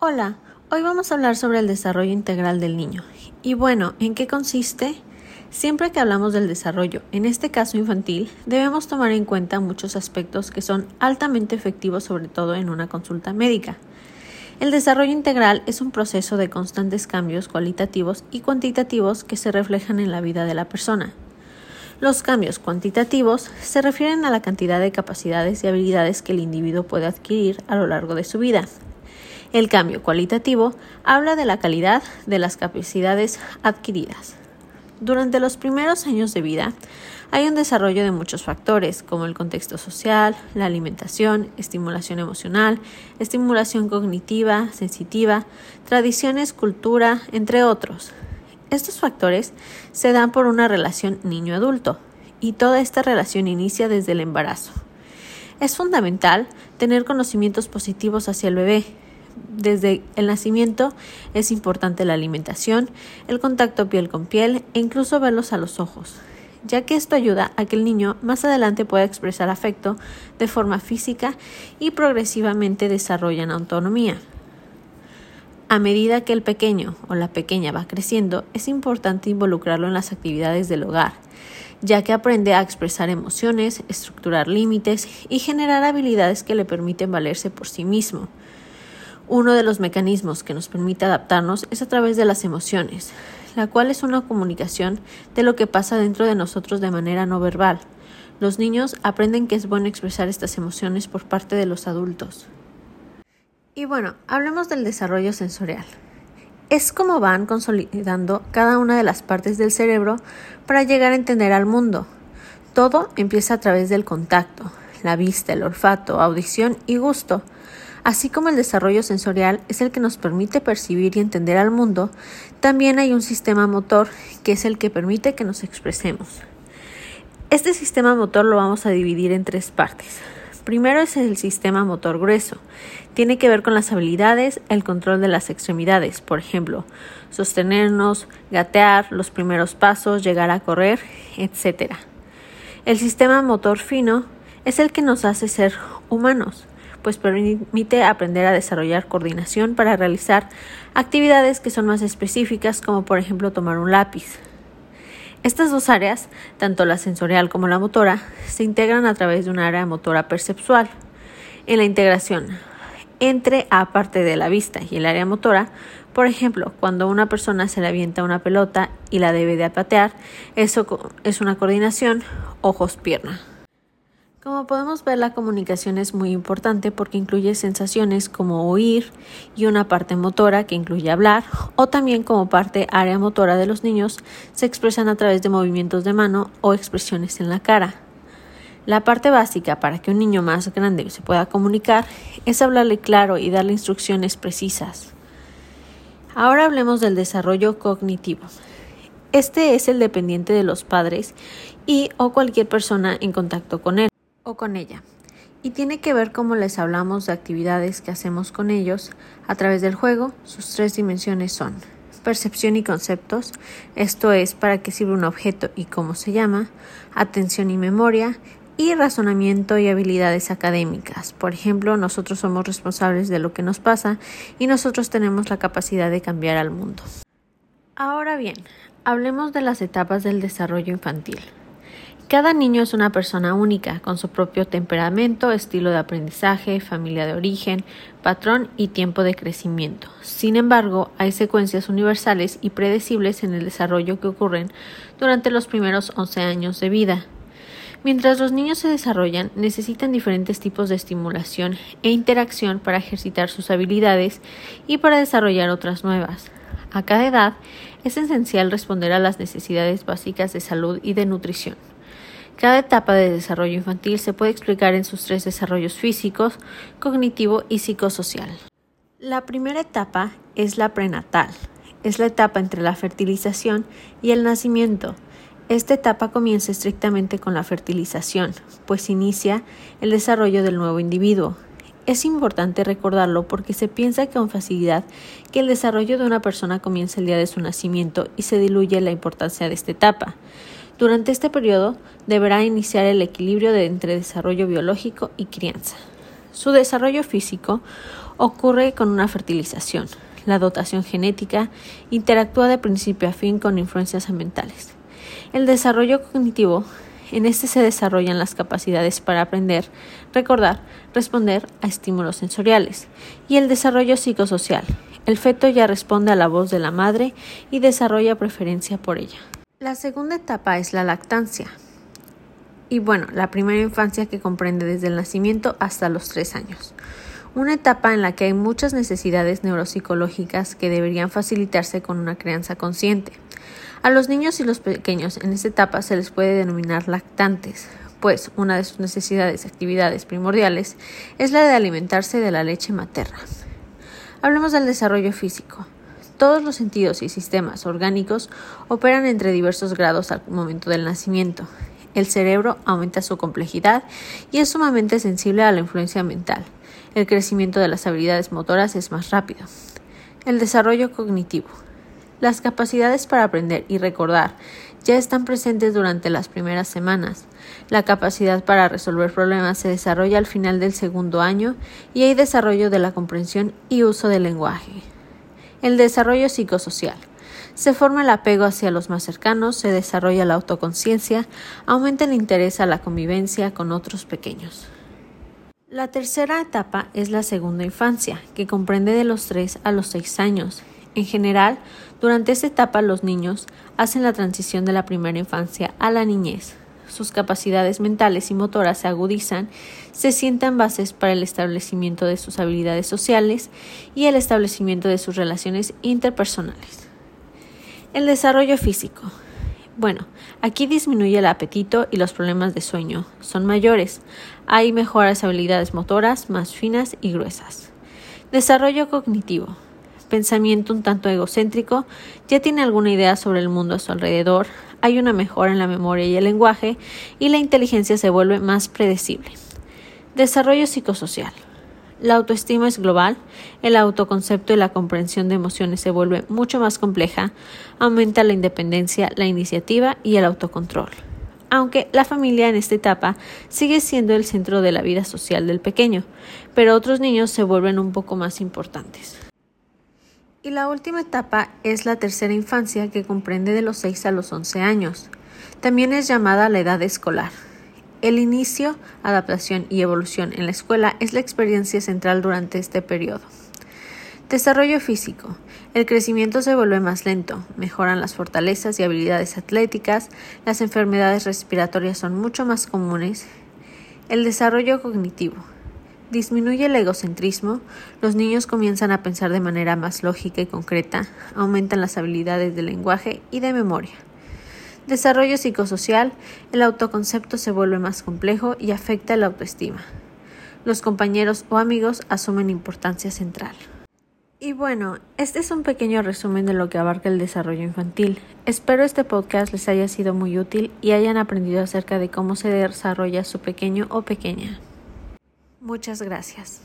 Hola, hoy vamos a hablar sobre el desarrollo integral del niño. Y bueno, ¿en qué consiste? Siempre que hablamos del desarrollo, en este caso infantil, debemos tomar en cuenta muchos aspectos que son altamente efectivos, sobre todo en una consulta médica. El desarrollo integral es un proceso de constantes cambios cualitativos y cuantitativos que se reflejan en la vida de la persona. Los cambios cuantitativos se refieren a la cantidad de capacidades y habilidades que el individuo puede adquirir a lo largo de su vida, el cambio cualitativo habla de la calidad de las capacidades adquiridas. Durante los primeros años de vida hay un desarrollo de muchos factores, como el contexto social, la alimentación, estimulación emocional, estimulación cognitiva, sensitiva, tradiciones, cultura, entre otros. Estos factores se dan por una relación niño-adulto, y toda esta relación inicia desde el embarazo. Es fundamental tener conocimientos positivos hacia el bebé, desde el nacimiento es importante la alimentación, el contacto piel con piel e incluso verlos a los ojos, ya que esto ayuda a que el niño más adelante pueda expresar afecto de forma física y progresivamente desarrollan autonomía. A medida que el pequeño o la pequeña va creciendo, es importante involucrarlo en las actividades del hogar, ya que aprende a expresar emociones, estructurar límites y generar habilidades que le permiten valerse por sí mismo. Uno de los mecanismos que nos permite adaptarnos es a través de las emociones, la cual es una comunicación de lo que pasa dentro de nosotros de manera no verbal. Los niños aprenden que es bueno expresar estas emociones por parte de los adultos. Y bueno, hablemos del desarrollo sensorial. Es como van consolidando cada una de las partes del cerebro para llegar a entender al mundo. Todo empieza a través del contacto, la vista, el olfato, audición y gusto. Así como el desarrollo sensorial es el que nos permite percibir y entender al mundo, también hay un sistema motor que es el que permite que nos expresemos. Este sistema motor lo vamos a dividir en tres partes. Primero es el sistema motor grueso. Tiene que ver con las habilidades, el control de las extremidades, por ejemplo, sostenernos, gatear, los primeros pasos, llegar a correr, etc. El sistema motor fino es el que nos hace ser humanos pues permite aprender a desarrollar coordinación para realizar actividades que son más específicas, como por ejemplo tomar un lápiz. Estas dos áreas, tanto la sensorial como la motora, se integran a través de un área motora perceptual. En la integración entre aparte de la vista y el área motora, por ejemplo, cuando una persona se le avienta una pelota y la debe de patear, eso es una coordinación ojos-pierna. Como podemos ver, la comunicación es muy importante porque incluye sensaciones como oír y una parte motora que incluye hablar, o también como parte área motora de los niños se expresan a través de movimientos de mano o expresiones en la cara. La parte básica para que un niño más grande se pueda comunicar es hablarle claro y darle instrucciones precisas. Ahora hablemos del desarrollo cognitivo. Este es el dependiente de los padres y o cualquier persona en contacto con él o con ella. Y tiene que ver cómo les hablamos de actividades que hacemos con ellos a través del juego. Sus tres dimensiones son percepción y conceptos, esto es para qué sirve un objeto y cómo se llama, atención y memoria, y razonamiento y habilidades académicas. Por ejemplo, nosotros somos responsables de lo que nos pasa y nosotros tenemos la capacidad de cambiar al mundo. Ahora bien, hablemos de las etapas del desarrollo infantil. Cada niño es una persona única, con su propio temperamento, estilo de aprendizaje, familia de origen, patrón y tiempo de crecimiento. Sin embargo, hay secuencias universales y predecibles en el desarrollo que ocurren durante los primeros 11 años de vida. Mientras los niños se desarrollan, necesitan diferentes tipos de estimulación e interacción para ejercitar sus habilidades y para desarrollar otras nuevas. A cada edad es esencial responder a las necesidades básicas de salud y de nutrición. Cada etapa de desarrollo infantil se puede explicar en sus tres desarrollos físicos, cognitivo y psicosocial. La primera etapa es la prenatal. Es la etapa entre la fertilización y el nacimiento. Esta etapa comienza estrictamente con la fertilización, pues inicia el desarrollo del nuevo individuo. Es importante recordarlo porque se piensa con facilidad que el desarrollo de una persona comienza el día de su nacimiento y se diluye la importancia de esta etapa. Durante este periodo deberá iniciar el equilibrio entre desarrollo biológico y crianza. Su desarrollo físico ocurre con una fertilización. La dotación genética interactúa de principio a fin con influencias ambientales. El desarrollo cognitivo en este se desarrollan las capacidades para aprender, recordar, responder a estímulos sensoriales y el desarrollo psicosocial. El feto ya responde a la voz de la madre y desarrolla preferencia por ella. La segunda etapa es la lactancia. Y bueno, la primera infancia que comprende desde el nacimiento hasta los tres años. Una etapa en la que hay muchas necesidades neuropsicológicas que deberían facilitarse con una crianza consciente. A los niños y los pequeños en esta etapa se les puede denominar lactantes, pues una de sus necesidades y actividades primordiales es la de alimentarse de la leche materna. Hablemos del desarrollo físico. Todos los sentidos y sistemas orgánicos operan entre diversos grados al momento del nacimiento. El cerebro aumenta su complejidad y es sumamente sensible a la influencia mental. El crecimiento de las habilidades motoras es más rápido. El desarrollo cognitivo. Las capacidades para aprender y recordar ya están presentes durante las primeras semanas. La capacidad para resolver problemas se desarrolla al final del segundo año y hay desarrollo de la comprensión y uso del lenguaje. El desarrollo psicosocial. Se forma el apego hacia los más cercanos, se desarrolla la autoconciencia, aumenta el interés a la convivencia con otros pequeños. La tercera etapa es la segunda infancia, que comprende de los 3 a los 6 años. En general, durante esta etapa los niños hacen la transición de la primera infancia a la niñez. Sus capacidades mentales y motoras se agudizan, se sientan bases para el establecimiento de sus habilidades sociales y el establecimiento de sus relaciones interpersonales. El desarrollo físico. Bueno, aquí disminuye el apetito y los problemas de sueño son mayores. Hay mejoras habilidades motoras más finas y gruesas. Desarrollo cognitivo pensamiento un tanto egocéntrico, ya tiene alguna idea sobre el mundo a su alrededor, hay una mejora en la memoria y el lenguaje, y la inteligencia se vuelve más predecible. Desarrollo psicosocial. La autoestima es global, el autoconcepto y la comprensión de emociones se vuelve mucho más compleja, aumenta la independencia, la iniciativa y el autocontrol. Aunque la familia en esta etapa sigue siendo el centro de la vida social del pequeño, pero otros niños se vuelven un poco más importantes. Y la última etapa es la tercera infancia que comprende de los 6 a los 11 años. También es llamada la edad escolar. El inicio, adaptación y evolución en la escuela es la experiencia central durante este periodo. Desarrollo físico. El crecimiento se vuelve más lento, mejoran las fortalezas y habilidades atléticas, las enfermedades respiratorias son mucho más comunes. El desarrollo cognitivo. Disminuye el egocentrismo, los niños comienzan a pensar de manera más lógica y concreta, aumentan las habilidades de lenguaje y de memoria. Desarrollo psicosocial, el autoconcepto se vuelve más complejo y afecta la autoestima. Los compañeros o amigos asumen importancia central. Y bueno, este es un pequeño resumen de lo que abarca el desarrollo infantil. Espero este podcast les haya sido muy útil y hayan aprendido acerca de cómo se desarrolla su pequeño o pequeña. Muchas gracias.